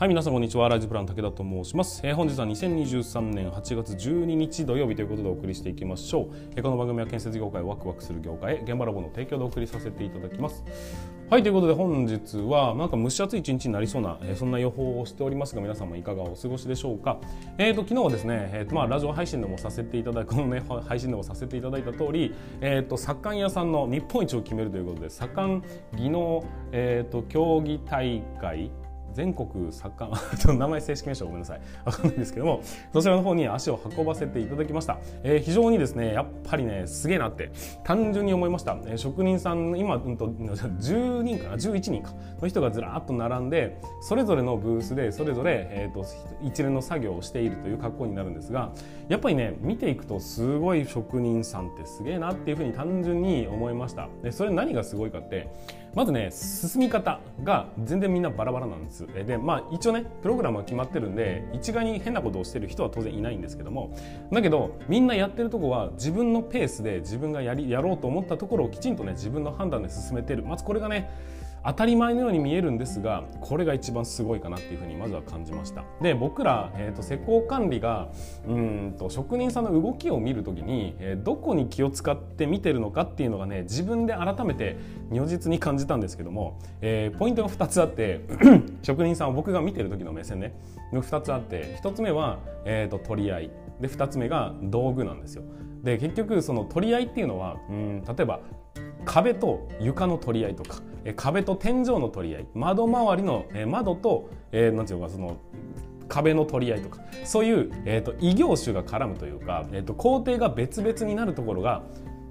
はい、皆さんこんにちは。ライズプラン武田と申します。えー、本日は2023年8月12日土曜日ということでお送りしていきましょう。えー、この番組は建設業界をワクワクする業界現場ラボの提供でお送りさせていただきます。はい、ということで本日はなんか蒸し暑い一日になりそうな、えー、そんな予報をしておりますが皆さんもいかがお過ごしでしょうか。えーと、昨日はですね、えーとまあ、ラジオ配信でもさせていただいこのね 配信でもさせていただいた通り、えーと、左官屋さんの日本一を決めるということで左官技能、えーと競技大会全国サッカー名前正式名称ごめんなさい。わかんないんですけどもそちらの方に足を運ばせていただきました、えー、非常にですねやっぱりねすげえなって単純に思いました、えー、職人さん今、うんと、10人かな？11人かの人がずらっと並んでそれぞれのブースでそれぞれ、えーと、一連の作業をしているという格好になるんですがやっぱりね見ていくとすごい職人さんってすげえなっていうふうに単純に思いました。でそれ何がすごいかってまずね進み方が全然みんなバラバラなんですでまあ一応ねプログラムは決まってるんで一概に変なことをしてる人は当然いないんですけどもだけどみんなやってるとこは自分のペースで自分がやりやろうと思ったところをきちんとね自分の判断で進めてる。まずこれがね当たり前のように見えるんですがこれが一番すごいかなっていうふうにまずは感じました。で僕ら、えーと、施工管理がうんと職人さんの動きを見るときに、えー、どこに気を使って見てるのかっていうのがね自分で改めて如実に感じたんですけども、えー、ポイントが2つあって 職人さんを僕が見てる時の目線ね2つあって1つ目は、えーと取り合い。で2つ目が道具なんですよ。で結局その取り合いっていうのはうん例えば壁と床の取り合いとか壁と天井の取り合い窓周りの窓と、えー、なんて言うかその壁の取り合いとかそういう、えーと、異業種が絡むというか、えーと工程が別々になるところが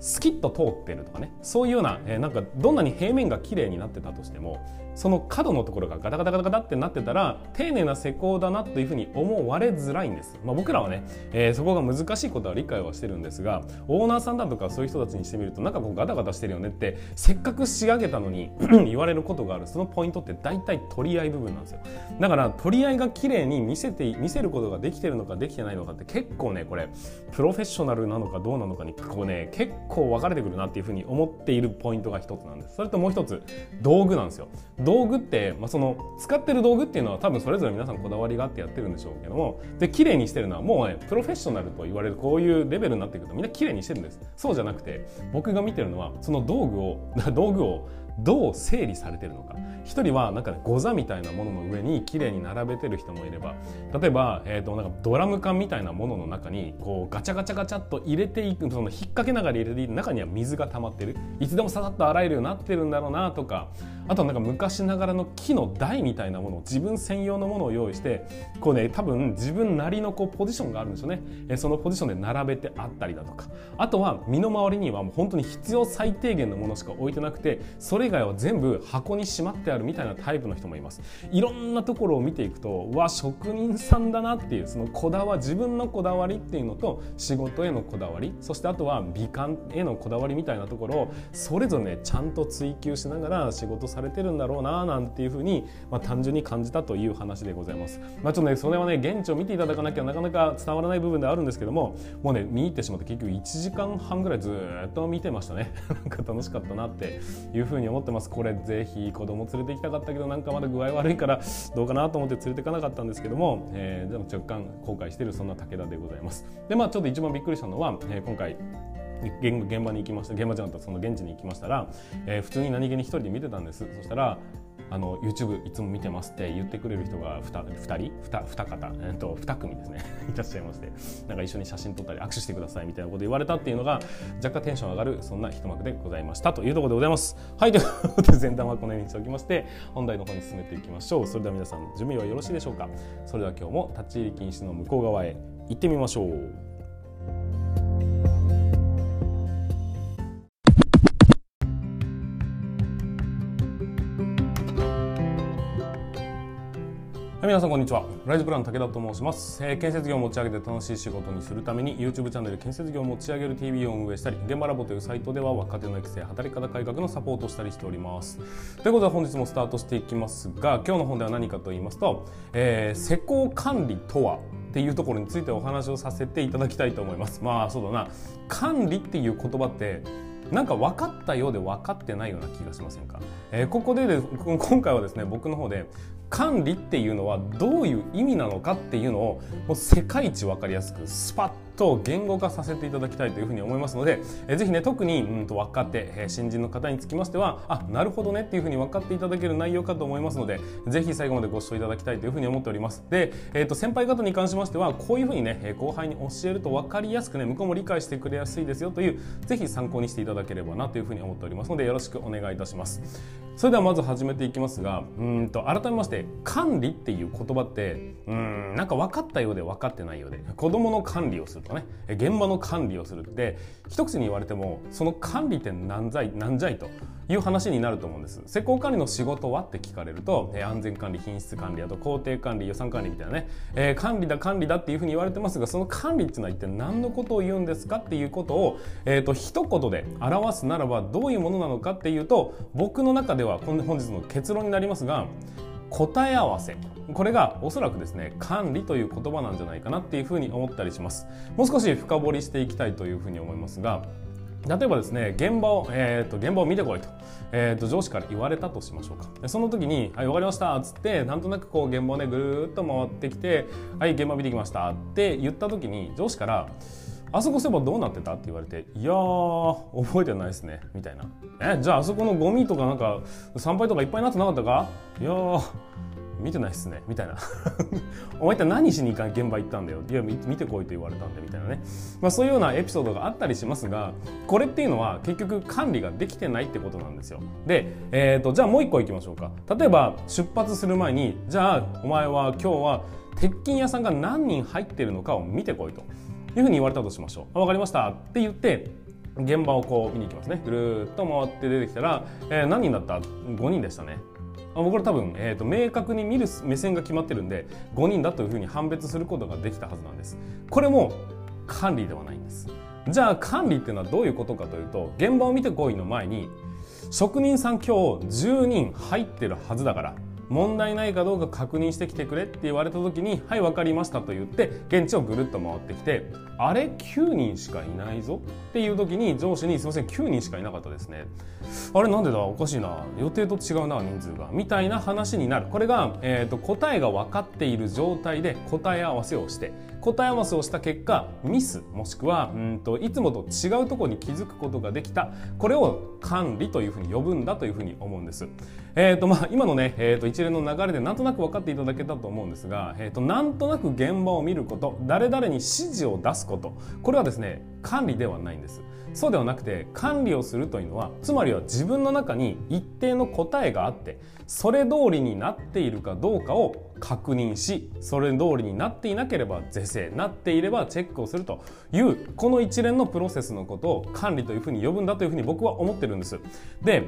スキッと通ってるとかねそういうような,、えー、なんかどんなに平面が綺麗になってたとしてもその角のところがガタガタガタガタってなってたら丁寧な施工だなというふうに思われづらいんです、まあ、僕らはね、えー、そこが難しいことは理解はしてるんですがオーナーさんだとかそういう人たちにしてみるとなんかこうガタガタしてるよねってせっかく仕上げたのに言われることがある。そのポイントって大体取り合い部分なんですよ。だから取り合いが綺麗に見せて見せることができてるのかできてないのかって結構ねこれプロフェッショナルなのかどうなのかにこうね結構分かれてくるなっていうふうに思っているポイントが一つなんです。それともう一つ道具なんですよ道具って、まあ、その使ってる道具っていうのは多分それぞれ皆さんこだわりがあってやってるんでしょうけどもで綺麗にしてるのはもうねプロフェッショナルと言われるこういうレベルになってくるとみんな綺麗にしてるんです。そうじゃなくて僕が見てるのはその道具を 道具をどう整理されてるのか。一人はなんかねご座みたいなものの上に綺麗に並べてる人もいれば例えば、えー、となんかドラム缶みたいなものの中にこうガチャガチャガチャっと入れていくその引っ掛けながら入れていく中には水が溜まってる。いつでもささっと洗えるようになってるんだろうなとかあとなんか昔ながらの木の台みたいなもの自分専用のものを用意してこうね多分自分なりのこうポジションがあるんですよね、えそのポジションで並べてあったりだとか。あとは身の回りにはもう本当に必要最低限のものしか置いてなくてそれ以外は全部箱にしまってあるみたいなタイプの人もいます。いろんなところを見ていくとわ職人さんだなっていうそのこだわ自分のこだわりっていうのと仕事へのこだわりそしてあとは美観へのこだわりみたいなところをそれぞれねちゃんと追求しながら仕事されてるんだろうななんていうふうに、まあ、単純に感じたという話でございます。まあ、ちょっとねそれはね現地を見ていただかなきゃなかなか伝わらない部分ではあるんですけどももうね見入ってしまって結局1時間半ぐらいずっと見てましたね。なんか楽しかったなっていうふうに思ってます。これぜひ子供連れて行きたかったけどなんかまだ具合悪いからどうかなと思って連れていかなかったんですけども、えー、でも若干後悔しているそんな武田でございます。でまあちょっと一番びっくりしたのは、えー、今回現場に行きました現場じゃなくてその現地に行きましたら、えー、普通に何気に一人で見てたんです。そしたらあの YouTube いつも見てますって言ってくれる人が 2, 2人 2, 2方、えっと、2組ですね。いらっしゃいましてなんか一緒に写真撮ったり握手してくださいみたいなこと言われたっていうのが若干テンション上がるそんな一幕でございましたというところでございます。はいということで前段はこのようにしておきまして本題の方に進めていきましょう。それでは皆さん準備はよろしいでしょうか？それでは今日も立ち入り禁止の向こう側へ行ってみましょう。皆さんこんにちは。ライズプラン武田と申します、えー、建設業を持ち上げて楽しい仕事にするために YouTube チャンネル建設業を持ち上げる TV を運営したり現場ラボというサイトでは若手の育成働き方改革のサポートをしたりしております。ということで本日もスタートしていきますが今日の本では何かと言いますと、えー、施工管理とはっていうところについてお話をさせていただきたいと思います。まあそうだな。管理っていう言葉ってなんか分かったようで分かってないような気がしませんか、えー、ここでで 今回はですね僕の方で管理っていうのはどういう意味なのかっていうのをもう世界一分かりやすくスパッと言語化させていただきたいというふうに思いますので、えぜひね特に、うん、と若手、え新人の方につきましてはあなるほどねっていうふうに分かっていただける内容かと思いますのでぜひ最後までご視聴いただきたいというふうに思っております。で、えー、と先輩方に関しましてはこういうふうにね後輩に教えると分かりやすくね向こうも理解してくれやすいですよというぜひ参考にしていただければなというふうに思っておりますのでよろしくお願いいたします。それではまず始めていきますがうんと改めまして管理っていう言葉ってうんなんか分かったようで分かってないようで子供の管理をする。とかね。現場の管理をするって一口に言われてもその管理って何じゃい何じゃいという話になると思うんです。施工管理の仕事はって聞かれると、安全管理品質管理あと工程管理予算管理みたいなね、えー、管理だ管理だっていうふうに言われてますがその管理っていうのは一体何のことを言うんですかっていうことを、えーと、一言で表すならばどういうものなのかっていうと僕の中では本日の結論になりますが答え合わせ。これがおそらくですね管理という言葉なんじゃないかなっていうふうに思ったりします。もう少し深掘りしていきたいというふうに思いますが例えばですね現場を、えーと、現場を見てこいと,、えーと、上司から言われたとしましょうか。その時に「はい分かりました」っつってなんとなくこう現場をねぐるっと回ってきて「はい現場見てきました」って言った時に上司から「あそこそういえばどうなってた?」って言われて「いやー覚えてないですね」みたいな「えじゃああそこのゴミとかなんか参拝とかいっぱいになってなかったか?」いや見てないっすねみたいな。お前って何しに行か現場行ったんだよ？いや見てこいと言われたんでみたいなね、まあ、そういうようなエピソードがあったりしますがこれっていうのは結局管理ができてないってことなんですよ。で、えーと、じゃあもう一個いきましょうか。例えば出発する前にじゃあお前は今日は鉄筋屋さんが何人入ってるのかを見てこいと。いうふうに言われたとしましょう。分かりました。って言って現場をこう見に行きますね。ぐるっと回って出てきたら、えー、何人だった？5人でしたね。僕ら多分、えーと、明確に見る目線が決まってるんで5人だというふうに判別することができたはずなんです。これも管理ではないんです。じゃあ管理っていうのはどういうことかというと現場を見てこいの前に職人さん今日10人入ってるはずだから問題ないかどうか確認してきてくれって言われた時に「はい分かりました」と言って現地をぐるっと回ってきて「あれ9人しかいないぞ」っていう時に上司に「すいません9人しかいなかったですね」あれなんでだ？おかしいな。予定と違うな人数が。みたいな話になる。これが、えーと、答えが分かっている状態で答え合わせをして答え合わせをした結果ミスもしくはうんといつもと違うところに気づくことができたこれを管理というふうに呼ぶんだというふうに思うんです。えーとまあ、今のね、えーと、一連の流れでなんとなく分かっていただけたと思うんですが、えーと、となんとなく現場を見ること誰々に指示を出すことこれはですね管理ではないんです。そうではなくて管理をするというのはつまりは自分の中に一定の答えがあってそれ通りになっているかどうかを確認しそれ通りになっていなければ是正なっていればチェックをするというこの一連のプロセスのことを管理というふうに呼ぶんだというふうに僕は思ってるんです。で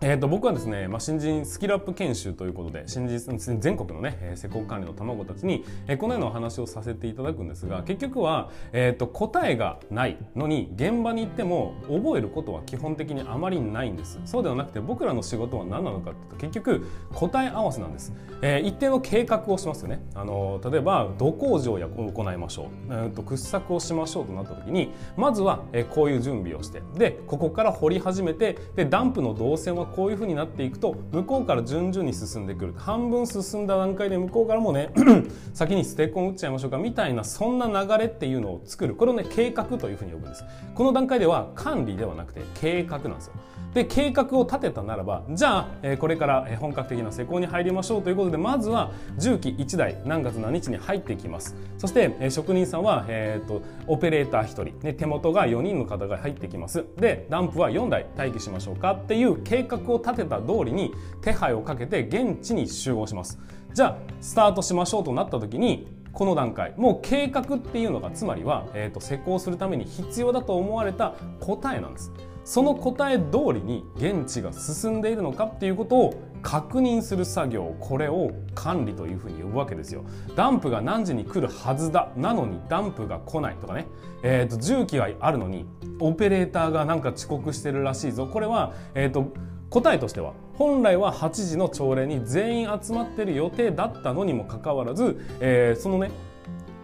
えー、と僕はですね、まあ、新人スキルアップ研修ということで新人全国のね施工管理の卵たちに、えー、このようなお話をさせていただくんですが結局は、えー、と答えがないのに現場に行っても覚えることは基本的にあまりないんです。そうではなくて僕らの仕事は何なのかというと結局答え合わせなんです、えー、一定の計画をしますよね。あの例えば土工事を行いましょう、えー、と掘削をしましょうとなった時にまずは、えー、こういう準備をしてでここから掘り始めてでダンプの動線はこういうふうになっていくと向こうから順々に進んでくる。半分進んだ段階で向こうからもね 先にステッコン打っちゃいましょうかみたいなそんな流れっていうのを作る。これをね計画というふうに呼ぶんです。この段階では管理ではなくて計画なんですよで計画を立てたならばじゃあ、えこれから本格的な施工に入りましょうということでまずは重機1台何月何日に入ってきます。そして、え職人さんは、えーと、オペレーター1人、ね、手元が4人の方が入ってきます。でダンプは4台待機しましょうかっていう計画を立てた通りに手配をかけて現地に集合します。じゃあスタートしましょうとなった時にこの段階もう計画っていうのがつまりは、えーと施工するために必要だと思われた答えなんです。その答え通りに現地が進んでいるのかっていうことを確認する作業これを管理というふうに呼ぶわけですよ。ダンプが何時に来るはずだなのにダンプが来ないとかね、えーと、重機はあるのにオペレーターがなんか遅刻してるらしいぞ。これは、えーと、答えとしては本来は8時の朝礼に全員集まってる予定だったのにもかかわらず、えー、そのね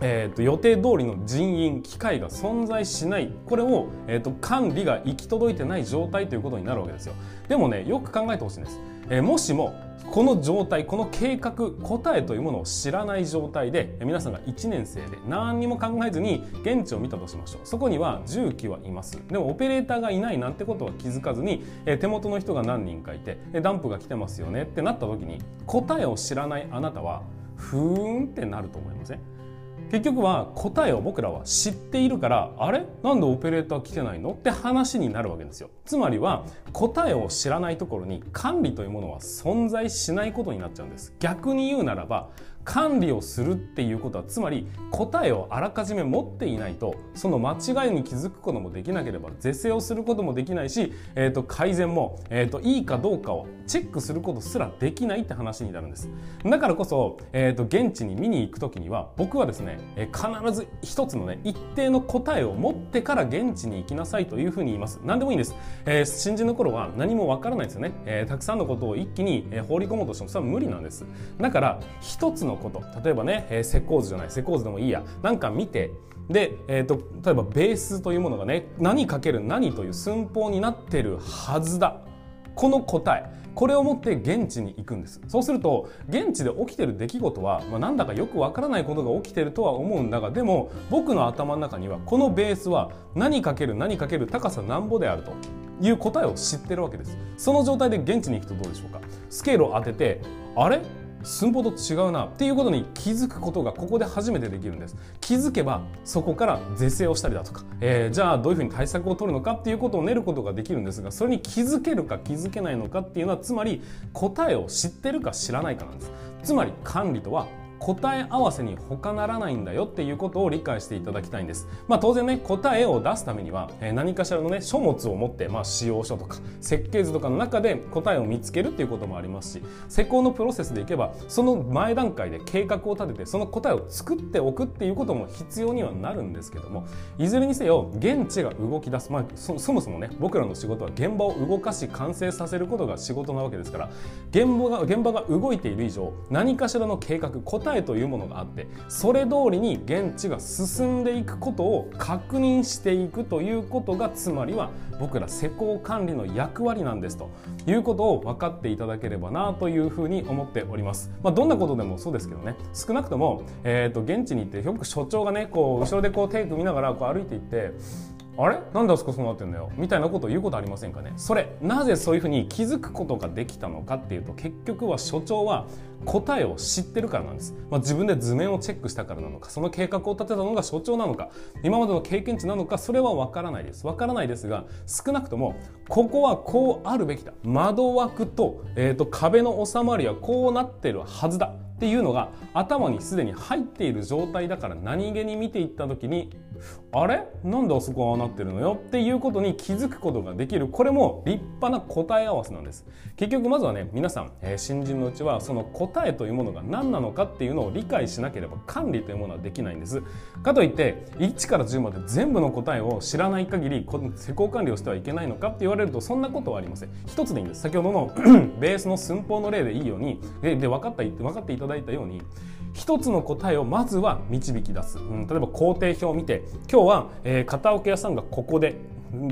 えー、と予定通りの人員機械が存在しない。これを、えー、と管理が行き届いてない状態ということになるわけですよ。でもねよく考えてほしいんです、え、もしもこの状態この計画答えというものを知らない状態で皆さんが1年生で何にも考えずに現地を見たとしましょう。そこには重機はいます。でもオペレーターがいないなんてことは気づかずに手元の人が何人かいてダンプが来てますよねってなった時に答えを知らないあなたはふーんってなると思いません、結局は答えを僕らは知っているからあれ？なんでオペレーター来てないの？って話になるわけですよ。つまりは答えを知らないところに管理というものは存在しないことになっちゃうんです。逆に言うならば管理をするっていうことはつまり答えをあらかじめ持っていないとその間違いに気づくこともできなければ是正をすることもできないし、えー、と改善も、えー、といいかどうかをチェックすることすらできないって話になるんです。だからこそ、えー、と現地に見に行く時には僕はですね、え、必ず一つのね一定の答えを持ってから現地に行きなさいというふうに言います。何でもいいんです、えー、新人の頃は何もわからないですよね、えー、たくさんのことを一気に放り込もうとしてもそれは無理なんです。だから一つのこと。例えばね、えー、石膏図じゃない。石膏図でもいいや。なんか見て。で、えーと、例えばベースというものがね何かける何という寸法になってるはずだ。この答え。これを持って現地に行くんです。そうすると現地で起きてる出来事は、まあ、なんだかよくわからないことが起きてるとは思うんだがでも僕の頭の中にはこのベースは何かける何かける高さなんぼであると。いう答えを知ってるわけです。その状態で現地に行くとどうでしょうか。スケールを当ててあれ？寸法と違うなっていうことに気づくことがここで初めてできるんです。気づけばそこから是正をしたりだとか、えー、じゃあどういうふうに対策を取るのかっていうことを練ることができるんですがそれに気づけるか気づけないのかっていうのはつまり答えを知ってるか知らないかなんです。つまり管理とは答え合わせに他ならないんだよっていうことを理解していただきたいんです。まあ当然ね、答えを出すためには、え何かしらのね、書物を持って、まあ使用書とか設計図とかの中で答えを見つけるっていうこともありますし、施工のプロセスでいけば、その前段階で計画を立てて、その答えを作っておくっていうことも必要にはなるんですけども、いずれにせよ、現地が動き出す。まあそそもそもね、僕らの仕事は現場を動かし完成させることが仕事なわけですから、現場が、現場が動いている以上、何かしらの計画、答えというものがあってそれ通りに現地が進んでいくことを確認していくということがつまりは僕ら施工管理の役割なんですということを分かっていただければなというふうに思っております。まあ、どんなことでもそうですけどね少なくとも、えー、と現地に行ってよく所長がねこう後ろでこう手組みながらこう歩いていってあれ？なんであそこそうなってんだよ。みたいなことを言うことありませんかね？それなぜそういうふうに気づくことができたのかっていうと結局は所長は答えを知ってるからなんです、まあ、自分で図面をチェックしたからなのかその計画を立てたのが所長なのか今までの経験値なのかそれは分からないです。分からないですが少なくともここはこうあるべきだ。窓枠と,、えーと壁の収まりはこうなってるはずだっていうのが頭にすでに入っている状態だから何気に見ていった時にあれ？なんであそこはああなってるのよ？っていうことに気づくことができる。これも立派な答え合わせなんです。結局まずはね皆さん、えー、新人のうちはその答えというものが何なのかっていうのを理解しなければ管理というものはできないんです。かといって1から10まで全部の答えを知らない限りこの施工管理をしてはいけないのかって言われるとそんなことはありません。一つでいいんです。先ほどの ベースの寸法の例でいいようにでで分かった分かっていただいたように一つの答えをまずは導き出す、うん、例えば工程表を見て今日は、えー、片桶屋さんがここで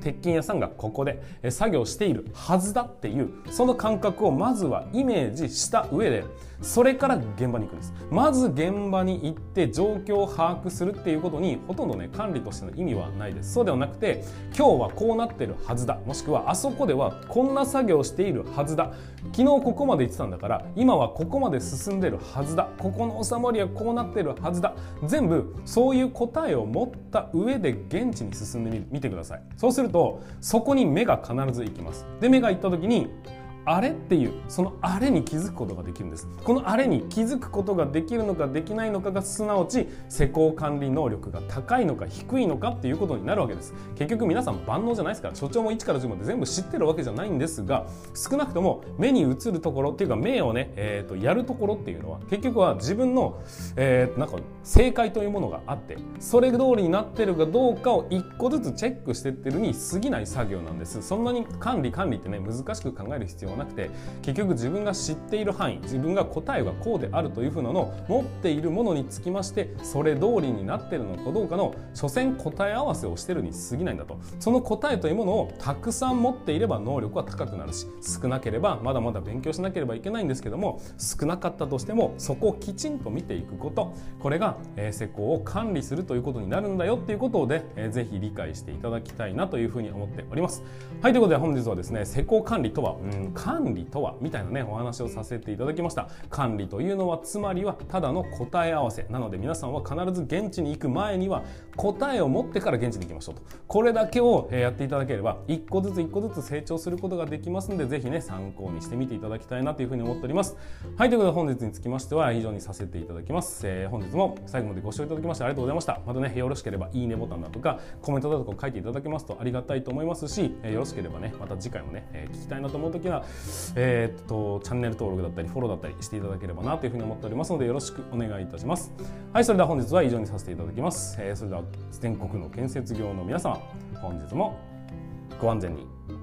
鉄筋屋さんがここで作業しているはずだっていうその感覚をまずはイメージした上でそれから現場に行くんです。まず現場に行って状況を把握するっていうことにほとんどね管理としての意味はないです。そうではなくて今日はこうなってるはずだ。もしくはあそこではこんな作業をしているはずだ。昨日ここまで行ってたんだから今はここまで進んでるはずだ。ここの収まりはこうなってるはずだ。全部そういう答えを持った上で現地に進んでみてください。そうするとそこに目が必ず行きます。で目が行った時にあれっていうそのあれに気づくことができるんです。このあれに気づくことができるのかできないのかがすなわち施工管理能力が高いのか低いのかっていうことになるわけです。結局皆さん万能じゃないですから所長も1から10まで全部知ってるわけじゃないんですが少なくとも目に映るところっていうか目をね、えー、とやるところっていうのは結局は自分の、えー、なんか正解というものがあってそれ通りになってるかどうかを1個ずつチェックしてってるに過ぎない作業なんです。そんなに管理管理ってね難しく考える必要はなくて結局自分が知っている範囲自分が答えがこうであるというふうなのを持っているものにつきましてそれ通りになってるのかどうかの所詮答え合わせをしてるに過ぎないんだと。その答えというものをたくさん持っていれば能力は高くなるし少なければまだまだ勉強しなければいけないんですけども少なかったとしてもそこをきちんと見ていくこと。これが、施工を管理するということになるんだよ。っていうことで、えー、ぜひ理解していただきたいなというふうに思っております。はいということで本日はですね施工管理とは、うん、管理とはみたいなねお話をさせていただきました。管理というのはつまりはただの答え合わせなので皆さんは必ず現地に行く前には答えを持ってから現地に行きましょうと。これだけをやっていただければ一個ずつ一個ずつ成長することができますのでぜひね参考にしてみていただきたいなというふうに思っております。はいということで本日につきましては以上にさせていただきます、えー、本日も最後までご視聴いただきましてありがとうございました。またねよろしければいいねボタンだとかコメントだとか書いていただけますとありがたいと思いますし、え、よろしければねまた次回もね、え、聞きたいなと思う時はえー、っとチャンネル登録だったりフォローだったりしていただければなというふうに思っておりますのでよろしくお願いいたします。はいそれでは本日は以上にさせていただきます、えー、それでは全国の建設業の皆様本日もご安全に。